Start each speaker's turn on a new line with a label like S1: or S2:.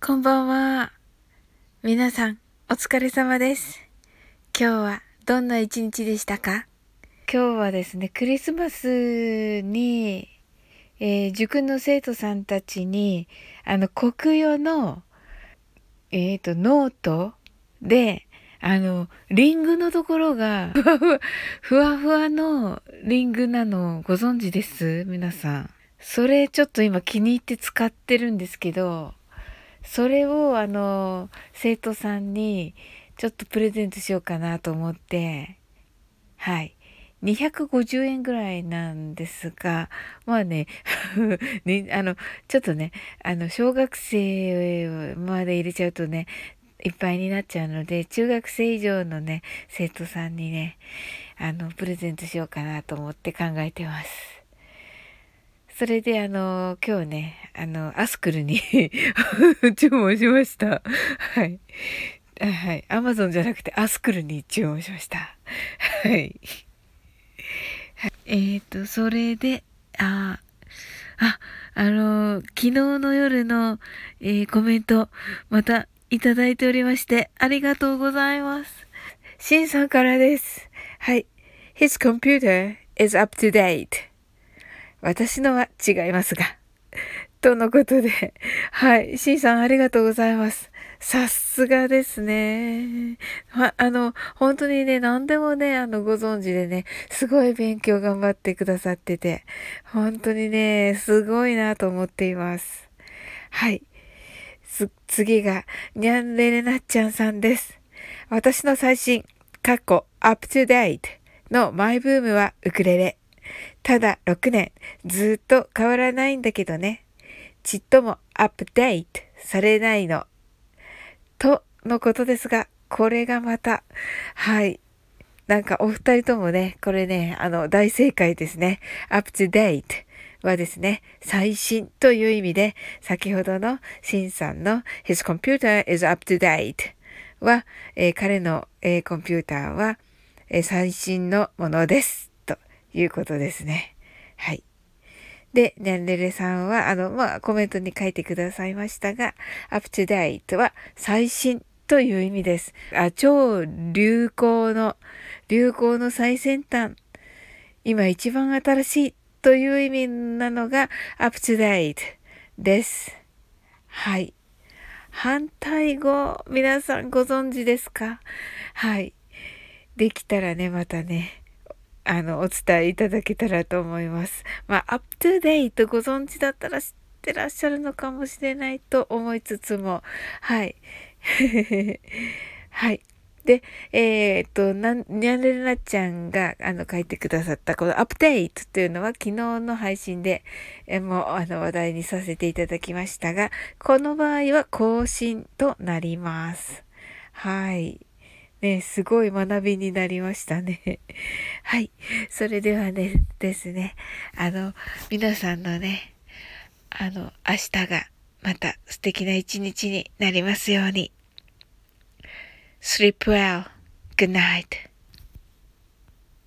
S1: こんばんは。皆さん、お疲れ様です。今日はどんな一日でしたか？今日はですね、クリスマスに、えー塾の生徒さんたちに、あの、国語の、えっ、と、ノートで、あの、リングのところが、ふわふわ、ふわふわのリングなのご存知です？皆さん。それちょっと今気に入って使ってるんですけど、それをあの、生徒さんにちょっとプレゼントしようかなと思って、はい。250円ぐらいなんですが、まあね、ねあの、ちょっとね、あの、小学生まで入れちゃうとね、いっぱいになっちゃうので、中学生以上のね、生徒さんにね、あの、プレゼントしようかなと思って考えてます。それであの、今日ね、あの、アスクルに 注文しました。はい。はい。アマゾンじゃなくてアスクルに注文しました。はい。はいえっ、と、それで、あ、あ、あの、昨日の夜の、えーコメント、またいただいておりまして、ありがとうございます。シンさんからです。はい。His computer is up to date. 私のは違いますが。とのことで、はい。シンさんありがとうございます。さすがですね。ま、あの、本当にね、何でもね、あの、ご存知でね、すごい勉強頑張ってくださってて、本当にね、すごいなと思っています。はい。す、次が、にゃんれれなっちゃんさんです。私の最新、かっこ、 up to date のマイブームはウクレレ。ただ6年、ずっと変わらないんだけどね。ちっともアップデートされないの。とのことですが、これがまた、はい。なんかお二人ともね、これね、あの、大正解ですね。up to date はですね、最新という意味で、先ほどのシンさんの his computer is up to date は、えー彼の、えーコンピューターは、えー最新のものです。いうことですね。はい。で、ニャンレレさんは、あの、まあ、コメントに書いてくださいましたが、up to date は最新という意味です。あ、超流行の、流行の最先端。今一番新しいという意味なのが up to date です。はい。反対語、皆さんご存知ですか？はい。できたらね、またね、あの、お伝えいただけたらと思います。まあ、 up to date ご存知だったら知ってらっしゃるのかもしれないと思いつつも、はい。はい。で、えーっと、なん、にゃれなちゃんが、あの、書いてくださった、このアップデートというのは、昨日の配信で、えもう、あの、話題にさせていただきましたが、この場合は更新となります。はい。ね、すごい学びになりましたね。はい。それではね、ですね、あの、皆さんのね、あの、明日がまた素敵な一日になりますように。Sleep well. Good night.